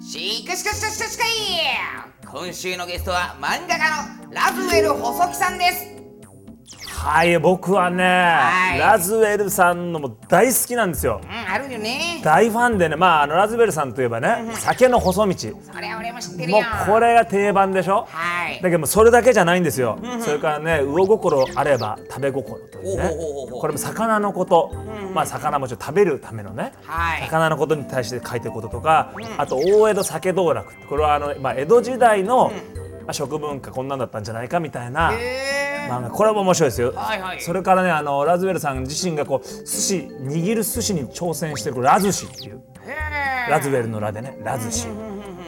しかしかしかしかしかい今週のゲストは漫画家のラズウェル細木さんです。はい僕はね、はい。ラズウェルさんのも大好きなんですよ。うんあるよね。大ファンでねまああのラズウェルさんといえばね酒の細道。それは俺も知ってるもうよこれが定番でしょ？はい。だけどもうそれだけじゃないんですよ、それからね魚心あれば食べ心というね。おうおうおうおう。これも魚のこと、まあ魚もちろん食べるためのね、はい。魚のことに対して書いてることとか、あと大江戸酒道楽ってこれはあの、まあ、江戸時代の、まあ、食文化こんなんだったんじゃないかみたいなへ漫画これも面白いですよ、はいはい。それからねあのラズウェルさん自身がこう寿司握る寿司に挑戦してるラズシっていう。えラズウェルのラでねラズシ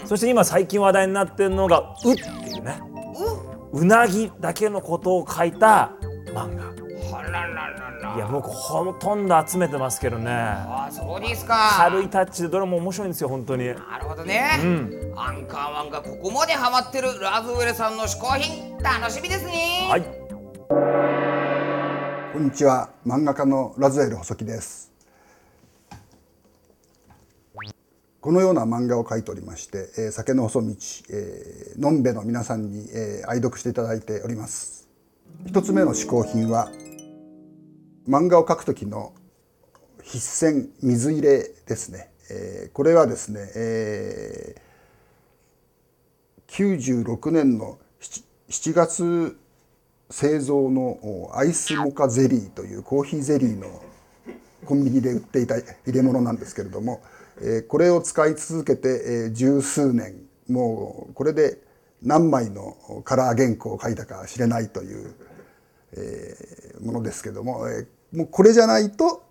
そして今最近話題になってるのが「う」っていうね。うなぎだけのことを書いた漫画。あらららら。いや僕ほとんど集めてますけどね。あそうですか。軽いタッチでどれも面白いんですよ本当に。なるほどね、アンカーマンがここまでハマってるラズウェルさんの嗜好品楽しみですね。はいこんにちは。漫画家のラズエル細木です。このような漫画を描いておりまして、えー酒の細道、えーのんべの皆さんに、えー愛読していただいております。一つ目の嗜好品は漫画を描く時の筆箋水入れですね、えーこれはですね、えー96年の 7, 7月製造のアイスモカゼリーというコーヒーゼリーのコンビニで売っていた入れ物なんですけれども、えこれを使い続けて、え十数年もうこれで何枚のカラー原稿を書いたか知れないという、えものですけども、えもうこれじゃないと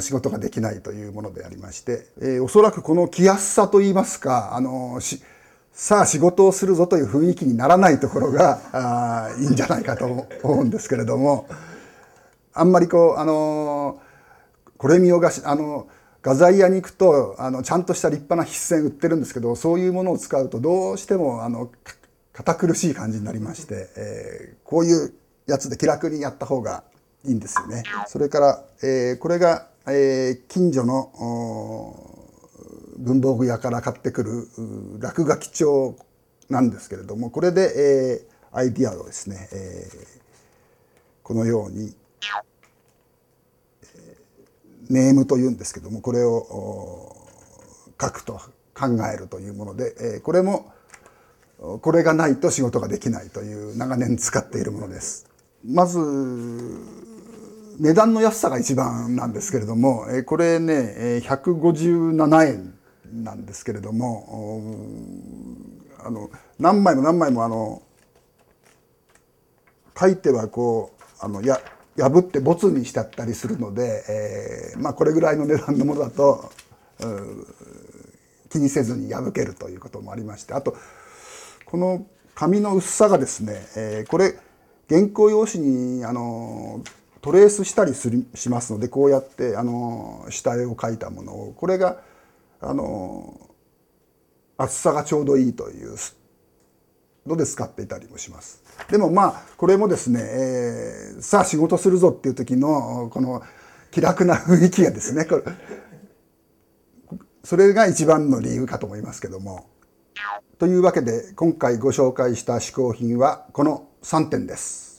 仕事ができないというものでありまして、えおそらくこの着やすさといいますかあのしさあ仕事をするぞという雰囲気にならないところがあいいんじゃないかと思うんですけれどもあんまりこうあのこれ見よがしあの画材屋に行くとあのちゃんとした立派な筆箋売ってるんですけどそういうものを使うとどうしてもあの堅苦しい感じになりまして、えーこういうやつで気楽にやった方がいいんですよね。それから、えーこれが、えー近所の文房具屋から買ってくる落書き帳なんですけれどもこれで、えーアイディアをですね、えーこのようにネームというんですけどもこれを書くと考えるというもので、えーこれもこれがないと仕事ができないという長年使っているものです。まず値段の安さが一番なんですけれども、えーこれね、157円なんですけれどもあの何枚も何枚もあの書いてはこうあのや破ってボツにしちゃったりするので、えーまあ、これぐらいの値段のものだと気にせずに破けるということもありましてあとこの紙の薄さがですね、えーこれ原稿用紙にあのトレースしたりするしますのでこうやってあの下絵を描いたものをこれがあの厚さがちょうどいいというので使っていたりもします。でもまあこれもですね、えーさあ仕事するぞっていう時のこの気楽な雰囲気がですねこれそれが一番の理由かと思いますけども。というわけで今回ご紹介した嗜好品はこの3点です。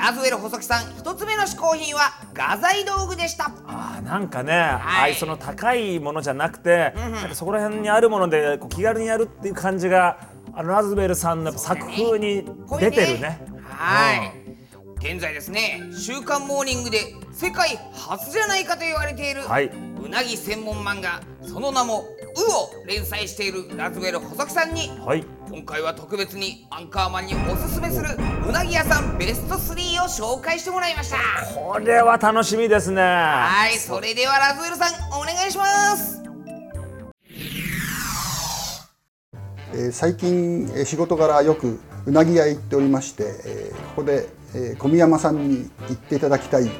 ラズウェル細木さん一つ目の嗜好品は画材道具でした。あーなんかね、はい。その高いものじゃなくて、なんかそこら辺にあるものでこう気軽にやるっていう感じがあのラズベルさんの作風に出てるね。はい、現在ですね「週刊モーニング」で世界初じゃないかと言われている、はい。うなぎ専門漫画その名も「う」を連載しているラズウェル細木さんにはい。今回は特別にアンカーマンにおすすめするうなぎ屋さんベスト3を紹介してもらいましたこれは楽しみですね。はいそれではラズウェルさんお願いしますええー最近えー仕事柄よくうなぎ屋へ行っておりまして、えーここで、えー小宮山さんに行っていただきたい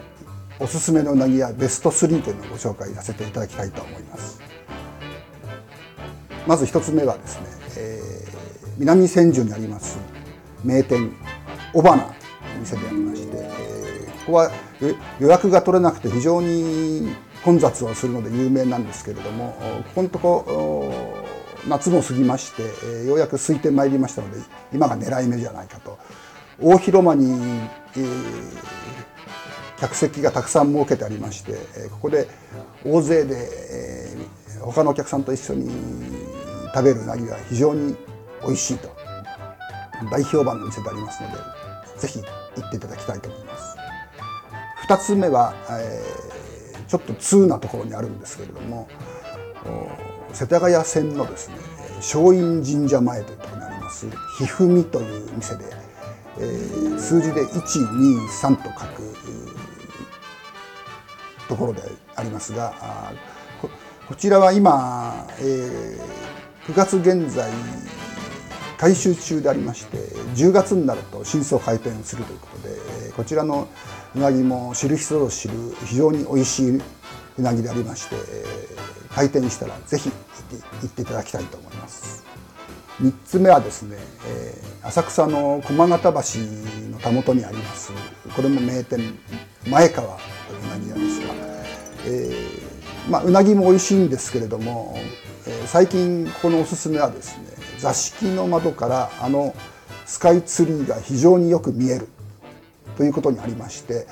おすすめのうなぎ屋ベスト3というのをご紹介させていただきたいと思いますまず一つ目はですね、えー南千住にあります名店尾花の店でありまして、えーここは予約が取れなくて非常に混雑をするので有名なんですけれどもここのとこ夏も過ぎまして、えーようやく空いてまいりましたので今が狙い目じゃないかと。大広間に、えー客席がたくさん設けてありましてえーここで大勢で、えー他のお客さんと一緒に食べるなぎが非常に美味しいと。大評判の店でありますのでぜひ行っていただきたいと思います。2つ目は、えーちょっと通なところにあるんですけれども世田谷線のですね松陰神社前というところにありますひふみという店で、えー数字で123と書くところでありますがここちらは今、えー9月現在改修中でありまして10月になると新装開店するということでこちらのうなぎも知る人ぞ知る非常に美味しいうなぎでありまして開店したらぜひ行って行っていただきたいと思います。3つ目はですね、浅草の駒形橋のたもとにありますこれも名店前川といううなぎなんですが、えーまあ、うなぎも美味しいんですけれども、最近このおすすめはですね座敷の窓からあのスカイツリーが非常によく見えるということにありまして、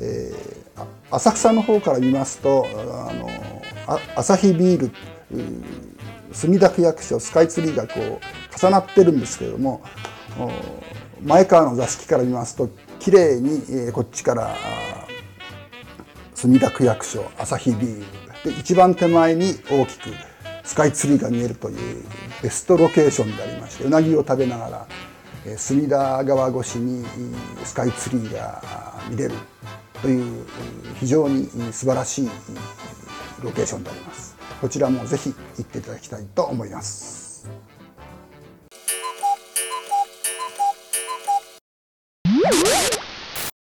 えー浅草の方から見ますとあのあアサヒビール墨田区役所スカイツリーがこう重なってるんですけれども前川の座敷から見ますと綺麗に、えーこっちから墨田区役所アサヒビールで一番手前に大きくスカイツリーが見えるというベストロケーションでありましてうなぎを食べながらえ隅田川越しにスカイツリーが見れるという非常に素晴らしいロケーションであります。こちらもぜひ行っていただきたいと思います。